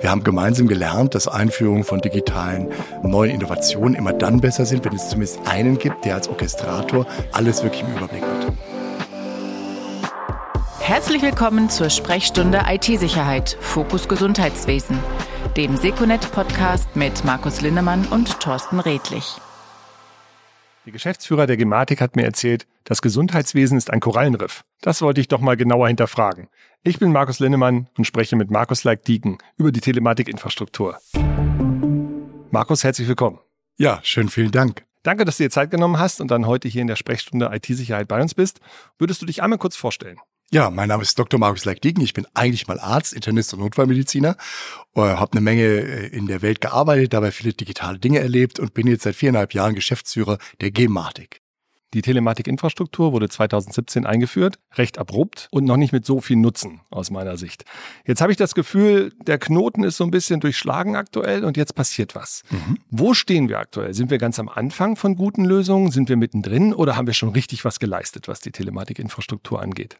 Wir haben gemeinsam gelernt, dass Einführungen von digitalen neuen Innovationen immer dann besser sind, wenn es zumindest einen gibt, der als Orchestrator alles wirklich im Überblick hat. Herzlich willkommen zur Sprechstunde IT-Sicherheit, Fokus Gesundheitswesen, dem Seconet-Podcast mit Markus Linnemann und Thorsten Redlich. Der Geschäftsführer der Gematik hat mir erzählt, das Gesundheitswesen ist ein Korallenriff. Das wollte ich doch mal genauer hinterfragen. Ich bin Markus Linnemann und spreche mit Markus Leik-Dieken über die Telematikinfrastruktur. Markus, herzlich willkommen. Ja, schön, vielen Dank. Danke, dass du dir Zeit genommen hast und dann heute hier in der Sprechstunde IT-Sicherheit bei uns bist. Würdest du dich einmal kurz vorstellen? Ja, mein Name ist Dr. Markus Leik-Dieken. Ich bin eigentlich mal Arzt, Internist und Notfallmediziner. Äh, habe eine Menge äh, in der Welt gearbeitet, dabei viele digitale Dinge erlebt und bin jetzt seit viereinhalb Jahren Geschäftsführer der Gematik. Die Telematikinfrastruktur wurde 2017 eingeführt, recht abrupt und noch nicht mit so viel Nutzen aus meiner Sicht. Jetzt habe ich das Gefühl, der Knoten ist so ein bisschen durchschlagen aktuell und jetzt passiert was. Mhm. Wo stehen wir aktuell? Sind wir ganz am Anfang von guten Lösungen? Sind wir mittendrin oder haben wir schon richtig was geleistet, was die Telematikinfrastruktur angeht?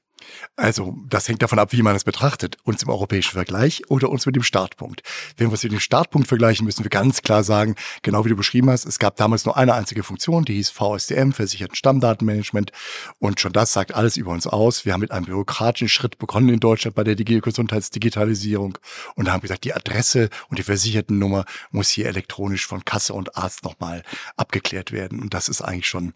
Also, das hängt davon ab, wie man es betrachtet. Uns im europäischen Vergleich oder uns mit dem Startpunkt. Wenn wir es mit dem Startpunkt vergleichen, müssen wir ganz klar sagen, genau wie du beschrieben hast, es gab damals nur eine einzige Funktion, die hieß VSDM, Versicherten Stammdatenmanagement. Und schon das sagt alles über uns aus. Wir haben mit einem bürokratischen Schritt begonnen in Deutschland bei der Gesundheitsdigitalisierung und haben gesagt, die Adresse und die Versichertennummer muss hier elektronisch von Kasse und Arzt nochmal abgeklärt werden. Und das ist eigentlich schon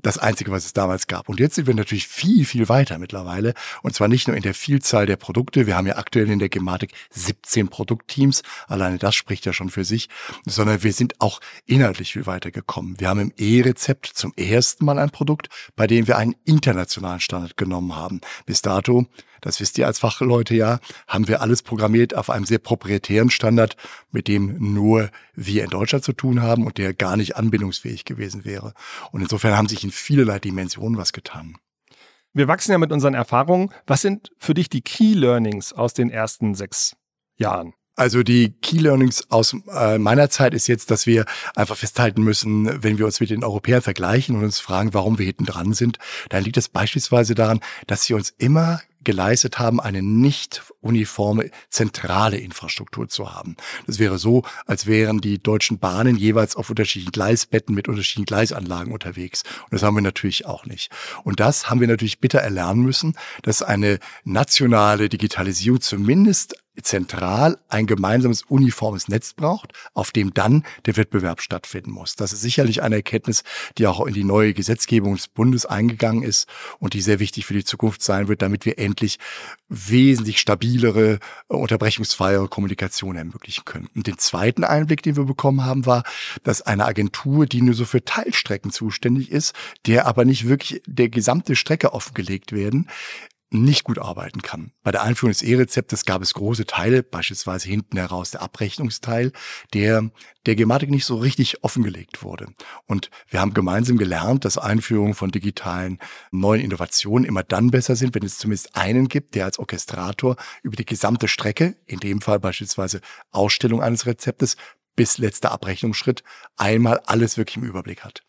das Einzige, was es damals gab. Und jetzt sind wir natürlich viel, viel weiter mittlerweile und zwar nicht nur in der Vielzahl der Produkte. Wir haben ja aktuell in der Gematik 17 Produktteams. Alleine das spricht ja schon für sich. Sondern wir sind auch inhaltlich viel weiter gekommen. Wir haben im E-Rezept zum ersten Mal ein Produkt, bei dem wir einen internationalen Standard genommen haben. Bis dato das wisst ihr als Fachleute ja, haben wir alles programmiert auf einem sehr proprietären Standard, mit dem nur wir in Deutschland zu tun haben und der gar nicht anbindungsfähig gewesen wäre. Und insofern haben sich in vielerlei Dimensionen was getan. Wir wachsen ja mit unseren Erfahrungen. Was sind für dich die Key Learnings aus den ersten sechs Jahren? Also die Key Learnings aus äh, meiner Zeit ist jetzt, dass wir einfach festhalten müssen, wenn wir uns mit den Europäern vergleichen und uns fragen, warum wir hinten dran sind, dann liegt es beispielsweise daran, dass sie uns immer geleistet haben, eine nicht uniforme zentrale Infrastruktur zu haben. Das wäre so, als wären die deutschen Bahnen jeweils auf unterschiedlichen Gleisbetten mit unterschiedlichen Gleisanlagen unterwegs. Und das haben wir natürlich auch nicht. Und das haben wir natürlich bitter erlernen müssen, dass eine nationale Digitalisierung zumindest zentral ein gemeinsames uniformes Netz braucht, auf dem dann der Wettbewerb stattfinden muss. Das ist sicherlich eine Erkenntnis, die auch in die neue Gesetzgebung des Bundes eingegangen ist und die sehr wichtig für die Zukunft sein wird, damit wir endlich wesentlich stabilere, unterbrechungsfreiere Kommunikation ermöglichen können. Und den zweiten Einblick, den wir bekommen haben, war, dass eine Agentur, die nur so für Teilstrecken zuständig ist, der aber nicht wirklich der gesamte Strecke offengelegt werden, nicht gut arbeiten kann. Bei der Einführung des E-Rezeptes gab es große Teile, beispielsweise hinten heraus der Abrechnungsteil, der der Gematik nicht so richtig offengelegt wurde. Und wir haben gemeinsam gelernt, dass Einführungen von digitalen neuen Innovationen immer dann besser sind, wenn es zumindest einen gibt, der als Orchestrator über die gesamte Strecke, in dem Fall beispielsweise Ausstellung eines Rezeptes, bis letzter Abrechnungsschritt, einmal alles wirklich im Überblick hat.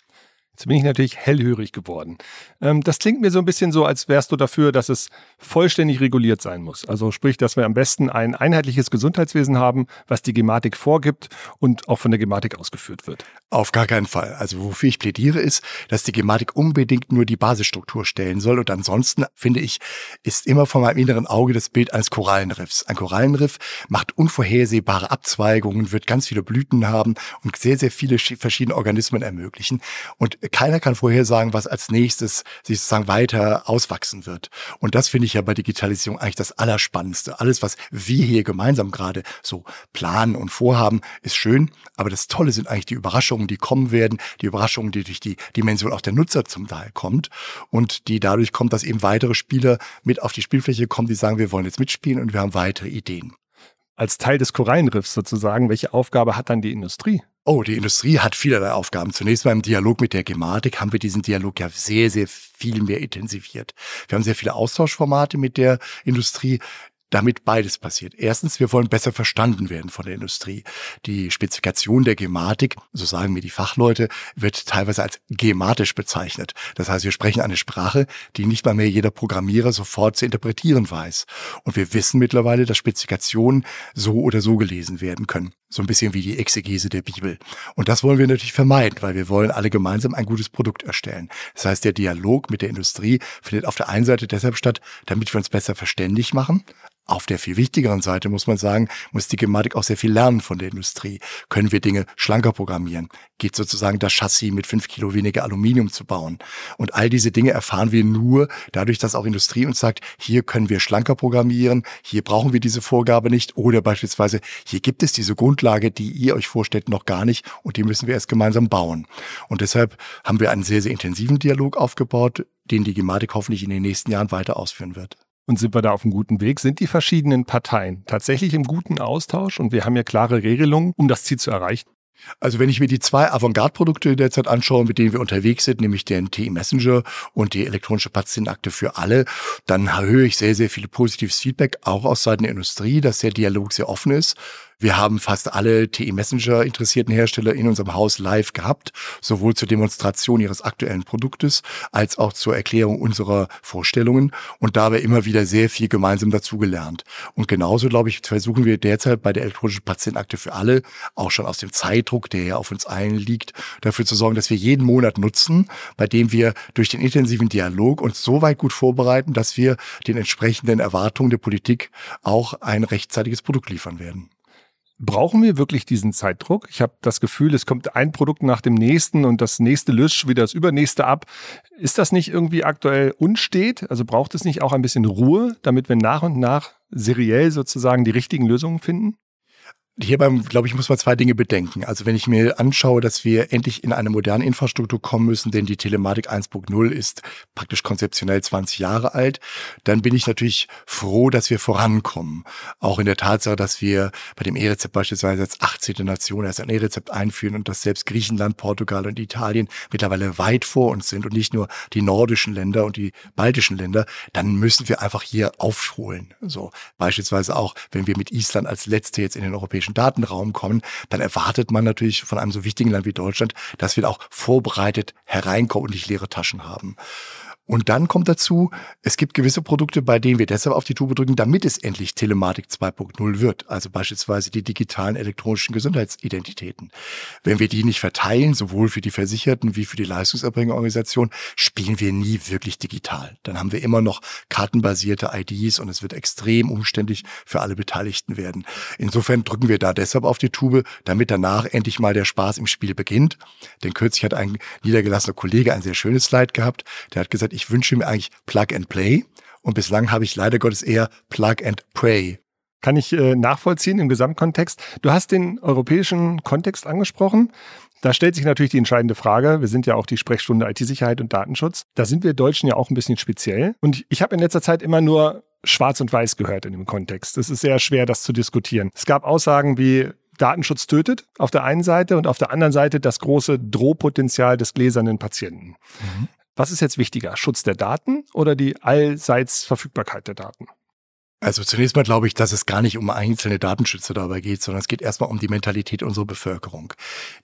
Jetzt bin ich natürlich hellhörig geworden. Ähm, das klingt mir so ein bisschen so, als wärst du dafür, dass es vollständig reguliert sein muss. Also sprich, dass wir am besten ein einheitliches Gesundheitswesen haben, was die Gematik vorgibt und auch von der Gematik ausgeführt wird. Auf gar keinen Fall. Also wofür ich plädiere ist, dass die Gematik unbedingt nur die Basisstruktur stellen soll. Und ansonsten, finde ich, ist immer vor meinem inneren Auge das Bild eines Korallenriffs. Ein Korallenriff macht unvorhersehbare Abzweigungen, wird ganz viele Blüten haben und sehr, sehr viele verschiedene Organismen ermöglichen. Und keiner kann vorhersagen, was als nächstes sich sozusagen weiter auswachsen wird. Und das finde ich ja bei Digitalisierung eigentlich das Allerspannendste. Alles, was wir hier gemeinsam gerade so planen und vorhaben, ist schön. Aber das Tolle sind eigentlich die Überraschungen, die kommen werden, die Überraschungen, die durch die Dimension auch der Nutzer zum Teil kommt und die dadurch kommt, dass eben weitere Spieler mit auf die Spielfläche kommen, die sagen, wir wollen jetzt mitspielen und wir haben weitere Ideen. Als Teil des Korallenriffs sozusagen, welche Aufgabe hat dann die Industrie? Oh, die Industrie hat vielerlei Aufgaben. Zunächst mal im Dialog mit der Gematik haben wir diesen Dialog ja sehr, sehr viel mehr intensiviert. Wir haben sehr viele Austauschformate mit der Industrie. Damit beides passiert. Erstens, wir wollen besser verstanden werden von der Industrie. Die Spezifikation der Gematik, so sagen mir die Fachleute, wird teilweise als gematisch bezeichnet. Das heißt, wir sprechen eine Sprache, die nicht mal mehr jeder Programmierer sofort zu interpretieren weiß. Und wir wissen mittlerweile, dass Spezifikationen so oder so gelesen werden können. So ein bisschen wie die Exegese der Bibel. Und das wollen wir natürlich vermeiden, weil wir wollen alle gemeinsam ein gutes Produkt erstellen. Das heißt, der Dialog mit der Industrie findet auf der einen Seite deshalb statt, damit wir uns besser verständlich machen, auf der viel wichtigeren Seite muss man sagen, muss die Gematik auch sehr viel lernen von der Industrie. Können wir Dinge schlanker programmieren? Geht sozusagen das Chassis mit fünf Kilo weniger Aluminium zu bauen? Und all diese Dinge erfahren wir nur dadurch, dass auch Industrie uns sagt, hier können wir schlanker programmieren, hier brauchen wir diese Vorgabe nicht oder beispielsweise, hier gibt es diese Grundlage, die ihr euch vorstellt, noch gar nicht und die müssen wir erst gemeinsam bauen. Und deshalb haben wir einen sehr, sehr intensiven Dialog aufgebaut, den die Gematik hoffentlich in den nächsten Jahren weiter ausführen wird. Und sind wir da auf einem guten Weg? Sind die verschiedenen Parteien tatsächlich im guten Austausch und wir haben ja klare Regelungen, um das Ziel zu erreichen? Also wenn ich mir die zwei Avantgarde-Produkte derzeit anschaue, mit denen wir unterwegs sind, nämlich den TI Messenger und die elektronische Patientenakte für alle, dann höre ich sehr, sehr viel positives Feedback, auch aus Seiten der Industrie, dass der Dialog sehr offen ist. Wir haben fast alle TE Messenger interessierten Hersteller in unserem Haus live gehabt, sowohl zur Demonstration ihres aktuellen Produktes als auch zur Erklärung unserer Vorstellungen und dabei immer wieder sehr viel gemeinsam dazugelernt. Und genauso, glaube ich, versuchen wir derzeit bei der elektronischen Patientenakte für alle, auch schon aus dem Zeitdruck, der ja auf uns allen liegt, dafür zu sorgen, dass wir jeden Monat nutzen, bei dem wir durch den intensiven Dialog uns so weit gut vorbereiten, dass wir den entsprechenden Erwartungen der Politik auch ein rechtzeitiges Produkt liefern werden. Brauchen wir wirklich diesen Zeitdruck? Ich habe das Gefühl, es kommt ein Produkt nach dem nächsten und das nächste löscht wieder das übernächste ab. Ist das nicht irgendwie aktuell unstet? Also braucht es nicht auch ein bisschen Ruhe, damit wir nach und nach seriell sozusagen die richtigen Lösungen finden? Hierbei, glaube ich, muss man zwei Dinge bedenken. Also wenn ich mir anschaue, dass wir endlich in eine moderne Infrastruktur kommen müssen, denn die Telematik 1.0 ist praktisch konzeptionell 20 Jahre alt, dann bin ich natürlich froh, dass wir vorankommen. Auch in der Tatsache, dass wir bei dem E-Rezept beispielsweise als 18. Nation erst ein E-Rezept einführen und dass selbst Griechenland, Portugal und Italien mittlerweile weit vor uns sind und nicht nur die nordischen Länder und die baltischen Länder, dann müssen wir einfach hier aufholen. So beispielsweise auch, wenn wir mit Island als letzte jetzt in den europäischen europäischen Datenraum kommen, dann erwartet man natürlich von einem so wichtigen Land wie Deutschland, dass wir auch vorbereitet hereinkommen und nicht leere Taschen haben. Und dann kommt dazu, es gibt gewisse Produkte, bei denen wir deshalb auf die Tube drücken, damit es endlich Telematik 2.0 wird. Also beispielsweise die digitalen elektronischen Gesundheitsidentitäten. Wenn wir die nicht verteilen, sowohl für die Versicherten wie für die Leistungserbringerorganisation, spielen wir nie wirklich digital. Dann haben wir immer noch kartenbasierte IDs und es wird extrem umständlich für alle Beteiligten werden. Insofern drücken wir da deshalb auf die Tube, damit danach endlich mal der Spaß im Spiel beginnt. Denn kürzlich hat ein niedergelassener Kollege ein sehr schönes Slide gehabt. Der hat gesagt, ich wünsche mir eigentlich Plug and Play und bislang habe ich leider Gottes eher Plug and Pray. Kann ich äh, nachvollziehen im Gesamtkontext. Du hast den europäischen Kontext angesprochen. Da stellt sich natürlich die entscheidende Frage. Wir sind ja auch die Sprechstunde IT-Sicherheit und Datenschutz. Da sind wir Deutschen ja auch ein bisschen speziell. Und ich habe in letzter Zeit immer nur schwarz und weiß gehört in dem Kontext. Es ist sehr schwer, das zu diskutieren. Es gab Aussagen wie, Datenschutz tötet auf der einen Seite und auf der anderen Seite das große Drohpotenzial des gläsernen Patienten. Mhm. Was ist jetzt wichtiger? Schutz der Daten oder die allseits Verfügbarkeit der Daten? Also zunächst mal glaube ich, dass es gar nicht um einzelne Datenschützer dabei geht, sondern es geht erstmal um die Mentalität unserer Bevölkerung,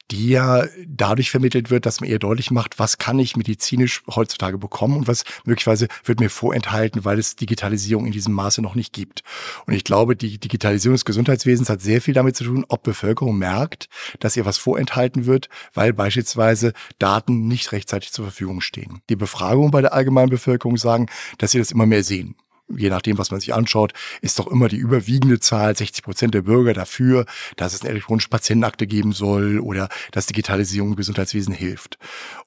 die ja dadurch vermittelt wird, dass man ihr deutlich macht, was kann ich medizinisch heutzutage bekommen und was möglicherweise wird mir vorenthalten, weil es Digitalisierung in diesem Maße noch nicht gibt. Und ich glaube, die Digitalisierung des Gesundheitswesens hat sehr viel damit zu tun, ob Bevölkerung merkt, dass ihr was vorenthalten wird, weil beispielsweise Daten nicht rechtzeitig zur Verfügung stehen. Die Befragungen bei der allgemeinen Bevölkerung sagen, dass sie das immer mehr sehen je nachdem, was man sich anschaut, ist doch immer die überwiegende Zahl, 60 Prozent der Bürger dafür, dass es eine elektronische Patientenakte geben soll oder dass Digitalisierung im Gesundheitswesen hilft.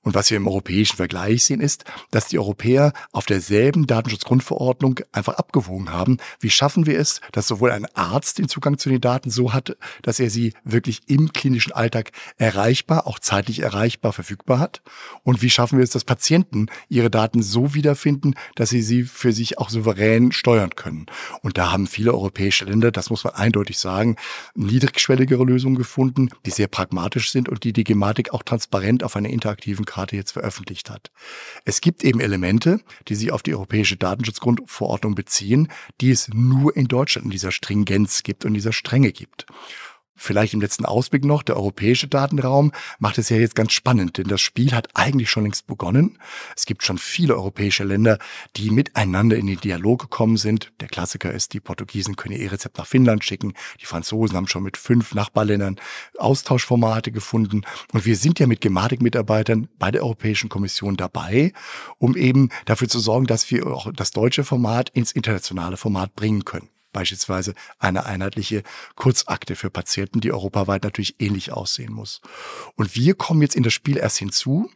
Und was wir im europäischen Vergleich sehen, ist, dass die Europäer auf derselben Datenschutzgrundverordnung einfach abgewogen haben. Wie schaffen wir es, dass sowohl ein Arzt den Zugang zu den Daten so hat, dass er sie wirklich im klinischen Alltag erreichbar, auch zeitlich erreichbar, verfügbar hat? Und wie schaffen wir es, dass Patienten ihre Daten so wiederfinden, dass sie sie für sich auch souverän souverän steuern können. Und da haben viele europäische Länder, das muss man eindeutig sagen, niedrigschwelligere Lösungen gefunden, die sehr pragmatisch sind und die die Gematik auch transparent auf einer interaktiven Karte jetzt veröffentlicht hat. Es gibt eben Elemente, die sich auf die europäische Datenschutzgrundverordnung beziehen, die es nur in Deutschland in dieser Stringenz gibt und dieser Strenge gibt. Vielleicht im letzten Ausblick noch, der europäische Datenraum macht es ja jetzt ganz spannend, denn das Spiel hat eigentlich schon längst begonnen. Es gibt schon viele europäische Länder, die miteinander in den Dialog gekommen sind. Der Klassiker ist, die Portugiesen können ihr E-Rezept nach Finnland schicken. Die Franzosen haben schon mit fünf Nachbarländern Austauschformate gefunden. Und wir sind ja mit Gematik-Mitarbeitern bei der Europäischen Kommission dabei, um eben dafür zu sorgen, dass wir auch das deutsche Format ins internationale Format bringen können beispielsweise eine einheitliche Kurzakte für Patienten, die europaweit natürlich ähnlich aussehen muss. Und wir kommen jetzt in das Spiel erst hinzu.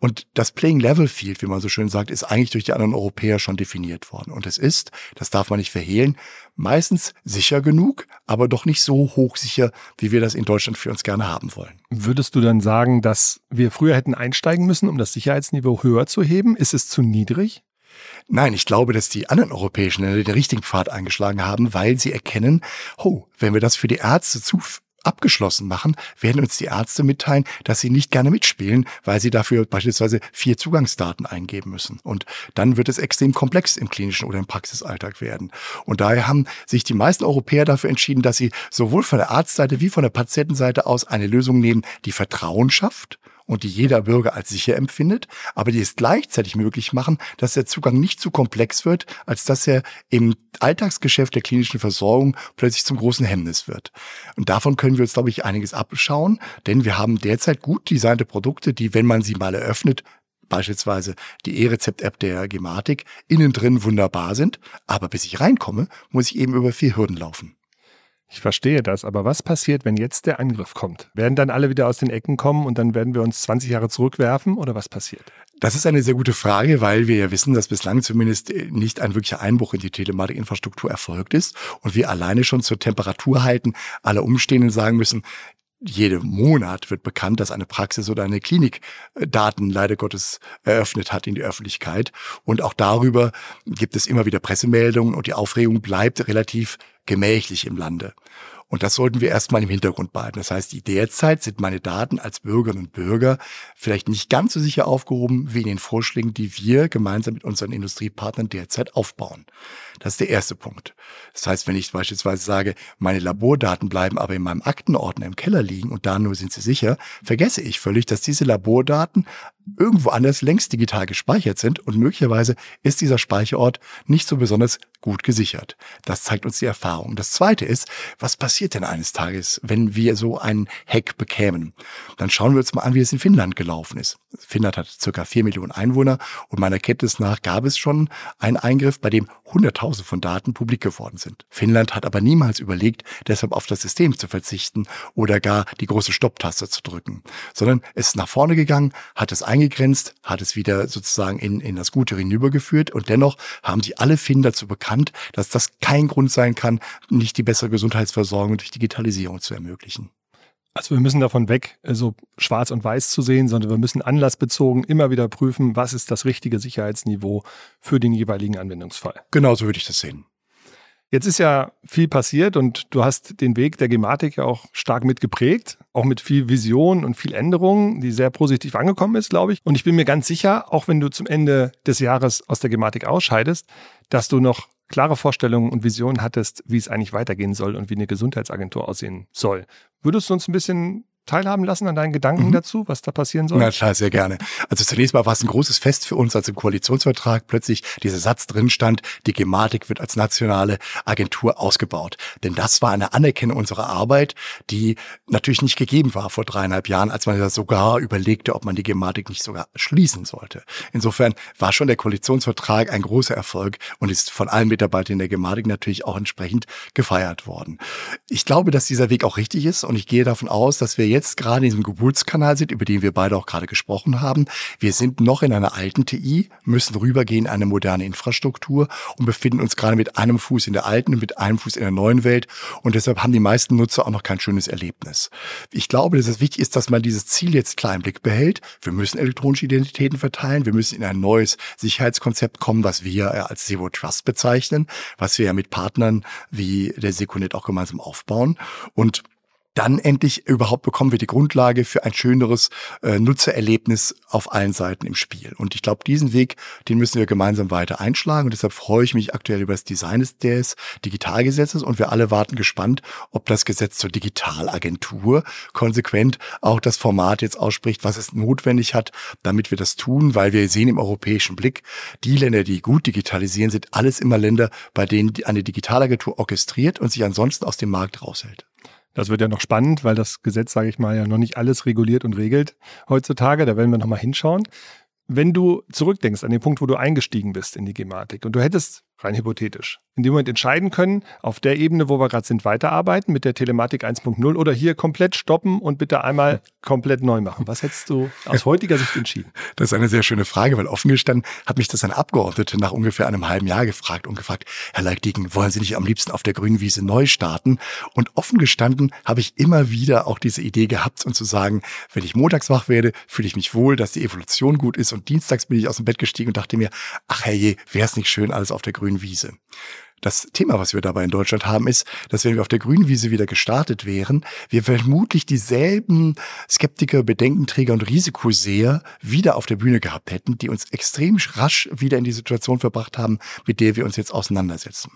Und das Playing Level Field, wie man so schön sagt, ist eigentlich durch die anderen Europäer schon definiert worden. Und es ist, das darf man nicht verhehlen, meistens sicher genug, aber doch nicht so hochsicher, wie wir das in Deutschland für uns gerne haben wollen. Würdest du dann sagen, dass wir früher hätten einsteigen müssen, um das Sicherheitsniveau höher zu heben? Ist es zu niedrig? Nein, ich glaube, dass die anderen europäischen Länder den richtigen Pfad eingeschlagen haben, weil sie erkennen, oh, wenn wir das für die Ärzte zu abgeschlossen machen, werden uns die Ärzte mitteilen, dass sie nicht gerne mitspielen, weil sie dafür beispielsweise vier Zugangsdaten eingeben müssen. Und dann wird es extrem komplex im klinischen oder im Praxisalltag werden. Und daher haben sich die meisten Europäer dafür entschieden, dass sie sowohl von der Arztseite wie von der Patientenseite aus eine Lösung nehmen, die Vertrauen schafft und die jeder Bürger als sicher empfindet, aber die es gleichzeitig möglich machen, dass der Zugang nicht zu komplex wird, als dass er im Alltagsgeschäft der klinischen Versorgung plötzlich zum großen Hemmnis wird. Und davon können wir uns, glaube ich, einiges abschauen, denn wir haben derzeit gut designte Produkte, die, wenn man sie mal eröffnet, beispielsweise die E-Rezept-App der Gematik, innen drin wunderbar sind, aber bis ich reinkomme, muss ich eben über vier Hürden laufen. Ich verstehe das, aber was passiert, wenn jetzt der Angriff kommt? Werden dann alle wieder aus den Ecken kommen und dann werden wir uns 20 Jahre zurückwerfen oder was passiert? Das ist eine sehr gute Frage, weil wir ja wissen, dass bislang zumindest nicht ein wirklicher Einbruch in die Telematikinfrastruktur erfolgt ist und wir alleine schon zur Temperatur halten alle Umstehenden sagen müssen, jeden Monat wird bekannt, dass eine Praxis oder eine Klinik äh, Daten leider Gottes eröffnet hat in die Öffentlichkeit. Und auch darüber gibt es immer wieder Pressemeldungen und die Aufregung bleibt relativ gemächlich im Lande. Und das sollten wir erstmal im Hintergrund behalten. Das heißt, derzeit sind meine Daten als Bürgerinnen und Bürger vielleicht nicht ganz so sicher aufgehoben wie in den Vorschlägen, die wir gemeinsam mit unseren Industriepartnern derzeit aufbauen. Das ist der erste Punkt. Das heißt, wenn ich beispielsweise sage, meine Labordaten bleiben aber in meinem Aktenordner im Keller liegen und da nur sind sie sicher, vergesse ich völlig, dass diese Labordaten irgendwo anders längst digital gespeichert sind und möglicherweise ist dieser Speicherort nicht so besonders gut gesichert. Das zeigt uns die Erfahrung. Das zweite ist, was passiert denn eines Tages, wenn wir so einen Hack bekämen? Dann schauen wir uns mal an, wie es in Finnland gelaufen ist. Finnland hat circa vier Millionen Einwohner und meiner Kenntnis nach gab es schon einen Eingriff, bei dem Hunderttausende von Daten publik geworden sind. Finnland hat aber niemals überlegt, deshalb auf das System zu verzichten oder gar die große Stopptaste zu drücken, sondern es ist nach vorne gegangen, hat es eingegrenzt, hat es wieder sozusagen in, in das Gute hinübergeführt und dennoch haben sie alle Finnen dazu bekannt, dass das kein Grund sein kann, nicht die bessere Gesundheitsversorgung durch Digitalisierung zu ermöglichen. Also wir müssen davon weg, so schwarz und weiß zu sehen, sondern wir müssen anlassbezogen immer wieder prüfen, was ist das richtige Sicherheitsniveau für den jeweiligen Anwendungsfall. Genau so würde ich das sehen. Jetzt ist ja viel passiert und du hast den Weg der Gematik ja auch stark mitgeprägt, auch mit viel Vision und viel Änderung, die sehr positiv angekommen ist, glaube ich. Und ich bin mir ganz sicher, auch wenn du zum Ende des Jahres aus der Gematik ausscheidest, dass du noch klare Vorstellungen und Visionen hattest, wie es eigentlich weitergehen soll und wie eine Gesundheitsagentur aussehen soll. Würdest du uns ein bisschen teilhaben lassen an deinen Gedanken mhm. dazu, was da passieren soll? Na klar, sehr gerne. Also zunächst mal war es ein großes Fest für uns, als im Koalitionsvertrag plötzlich dieser Satz drin stand, die Gematik wird als nationale Agentur ausgebaut. Denn das war eine Anerkennung unserer Arbeit, die natürlich nicht gegeben war vor dreieinhalb Jahren, als man ja sogar überlegte, ob man die Gematik nicht sogar schließen sollte. Insofern war schon der Koalitionsvertrag ein großer Erfolg und ist von allen Mitarbeitern der Gematik natürlich auch entsprechend gefeiert worden. Ich glaube, dass dieser Weg auch richtig ist und ich gehe davon aus, dass wir jetzt gerade in diesem Geburtskanal sind, über den wir beide auch gerade gesprochen haben. Wir sind noch in einer alten TI, müssen rübergehen in eine moderne Infrastruktur und befinden uns gerade mit einem Fuß in der alten und mit einem Fuß in der neuen Welt. Und deshalb haben die meisten Nutzer auch noch kein schönes Erlebnis. Ich glaube, dass es wichtig ist, dass man dieses Ziel jetzt klar im Blick behält. Wir müssen elektronische Identitäten verteilen. Wir müssen in ein neues Sicherheitskonzept kommen, was wir als Zero Trust bezeichnen, was wir ja mit Partnern wie der Secunet auch gemeinsam aufbauen. Und dann endlich überhaupt bekommen wir die Grundlage für ein schöneres äh, Nutzererlebnis auf allen Seiten im Spiel. Und ich glaube, diesen Weg, den müssen wir gemeinsam weiter einschlagen. Und deshalb freue ich mich aktuell über das Design des Digitalgesetzes. Und wir alle warten gespannt, ob das Gesetz zur Digitalagentur konsequent auch das Format jetzt ausspricht, was es notwendig hat, damit wir das tun, weil wir sehen im europäischen Blick, die Länder, die gut digitalisieren, sind alles immer Länder, bei denen eine Digitalagentur orchestriert und sich ansonsten aus dem Markt raushält. Das wird ja noch spannend, weil das Gesetz, sage ich mal, ja noch nicht alles reguliert und regelt heutzutage. Da werden wir nochmal hinschauen. Wenn du zurückdenkst an den Punkt, wo du eingestiegen bist in die Gematik und du hättest rein hypothetisch, in dem Moment entscheiden können, auf der Ebene, wo wir gerade sind, weiterarbeiten mit der Telematik 1.0 oder hier komplett stoppen und bitte einmal komplett neu machen. Was hättest du aus heutiger Sicht entschieden? Das ist eine sehr schöne Frage, weil offen gestanden hat mich das ein Abgeordneter nach ungefähr einem halben Jahr gefragt und gefragt, Herr Leikdigen, wollen Sie nicht am liebsten auf der grünen Wiese neu starten? Und offen gestanden habe ich immer wieder auch diese Idee gehabt und zu sagen, wenn ich montags wach werde, fühle ich mich wohl, dass die Evolution gut ist und dienstags bin ich aus dem Bett gestiegen und dachte mir, ach herrje, wäre es nicht schön, alles auf der grünen Wiese. Das Thema, was wir dabei in Deutschland haben, ist, dass wenn wir auf der grünen Wiese wieder gestartet wären, wir vermutlich dieselben Skeptiker, Bedenkenträger und Risikoseher wieder auf der Bühne gehabt hätten, die uns extrem rasch wieder in die Situation verbracht haben, mit der wir uns jetzt auseinandersetzen.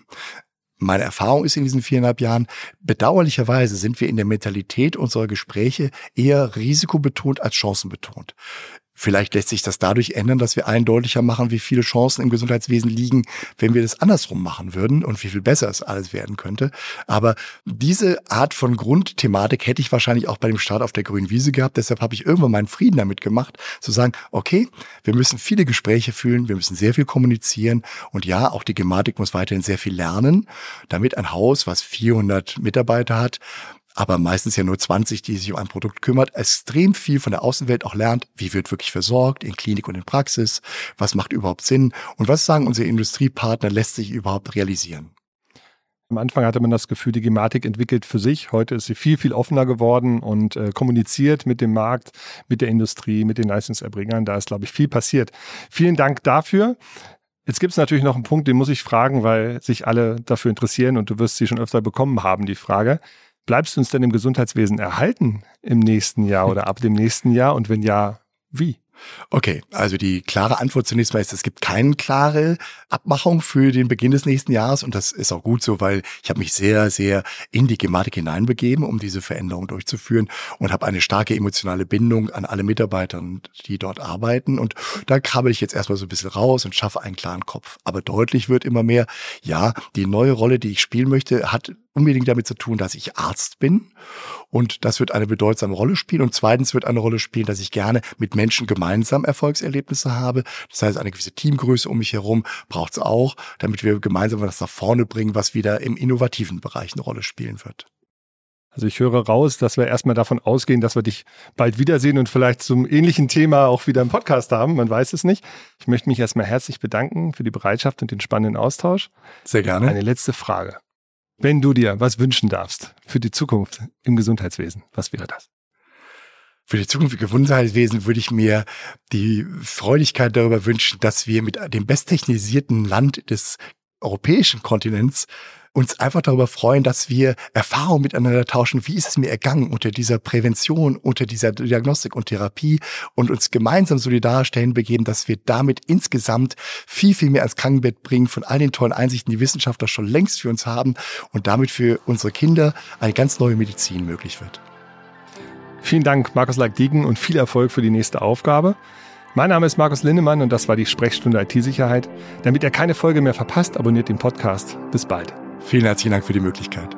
Meine Erfahrung ist in diesen viereinhalb Jahren, bedauerlicherweise sind wir in der Mentalität unserer Gespräche eher risikobetont als chancenbetont. Vielleicht lässt sich das dadurch ändern, dass wir allen deutlicher machen, wie viele Chancen im Gesundheitswesen liegen, wenn wir das andersrum machen würden und wie viel besser es alles werden könnte. Aber diese Art von Grundthematik hätte ich wahrscheinlich auch bei dem Start auf der grünen Wiese gehabt. Deshalb habe ich irgendwann meinen Frieden damit gemacht, zu sagen, okay, wir müssen viele Gespräche fühlen, wir müssen sehr viel kommunizieren und ja, auch die Gematik muss weiterhin sehr viel lernen, damit ein Haus, was 400 Mitarbeiter hat, aber meistens ja nur 20, die sich um ein Produkt kümmert, extrem viel von der Außenwelt auch lernt, wie wird wirklich versorgt in Klinik und in Praxis, was macht überhaupt Sinn und was sagen unsere Industriepartner, lässt sich überhaupt realisieren. Am Anfang hatte man das Gefühl, die Gematik entwickelt für sich. Heute ist sie viel, viel offener geworden und äh, kommuniziert mit dem Markt, mit der Industrie, mit den Leistungserbringern. Da ist, glaube ich, viel passiert. Vielen Dank dafür. Jetzt gibt es natürlich noch einen Punkt, den muss ich fragen, weil sich alle dafür interessieren und du wirst sie schon öfter bekommen haben, die Frage. Bleibst du uns denn im Gesundheitswesen erhalten im nächsten Jahr oder ab dem nächsten Jahr? Und wenn ja, wie? Okay, also die klare Antwort zunächst mal ist, es gibt keine klare Abmachung für den Beginn des nächsten Jahres und das ist auch gut so, weil ich habe mich sehr, sehr in die Gematik hineinbegeben, um diese Veränderung durchzuführen und habe eine starke emotionale Bindung an alle Mitarbeiter, die dort arbeiten und da krabbel ich jetzt erstmal so ein bisschen raus und schaffe einen klaren Kopf. Aber deutlich wird immer mehr, ja, die neue Rolle, die ich spielen möchte, hat unbedingt damit zu tun, dass ich Arzt bin. Und das wird eine bedeutsame Rolle spielen. Und zweitens wird eine Rolle spielen, dass ich gerne mit Menschen gemeinsam Erfolgserlebnisse habe. Das heißt, eine gewisse Teamgröße um mich herum braucht es auch, damit wir gemeinsam was nach vorne bringen, was wieder im innovativen Bereich eine Rolle spielen wird. Also ich höre raus, dass wir erstmal davon ausgehen, dass wir dich bald wiedersehen und vielleicht zum ähnlichen Thema auch wieder im Podcast haben. Man weiß es nicht. Ich möchte mich erstmal herzlich bedanken für die Bereitschaft und den spannenden Austausch. Sehr gerne. Eine letzte Frage. Wenn du dir was wünschen darfst für die Zukunft im Gesundheitswesen, was wäre das? Für die Zukunft im Gesundheitswesen würde ich mir die Freudigkeit darüber wünschen, dass wir mit dem besttechnisierten Land des europäischen Kontinents uns einfach darüber freuen, dass wir Erfahrungen miteinander tauschen. Wie ist es mir ergangen unter dieser Prävention, unter dieser Diagnostik und Therapie und uns gemeinsam solidarisch dahin begeben, dass wir damit insgesamt viel, viel mehr ans Krankenbett bringen von all den tollen Einsichten, die Wissenschaftler schon längst für uns haben und damit für unsere Kinder eine ganz neue Medizin möglich wird. Vielen Dank, Markus Leik-Diegen, und viel Erfolg für die nächste Aufgabe. Mein Name ist Markus Lindemann und das war die Sprechstunde IT-Sicherheit. Damit ihr keine Folge mehr verpasst, abonniert den Podcast. Bis bald. Vielen herzlichen Dank für die Möglichkeit.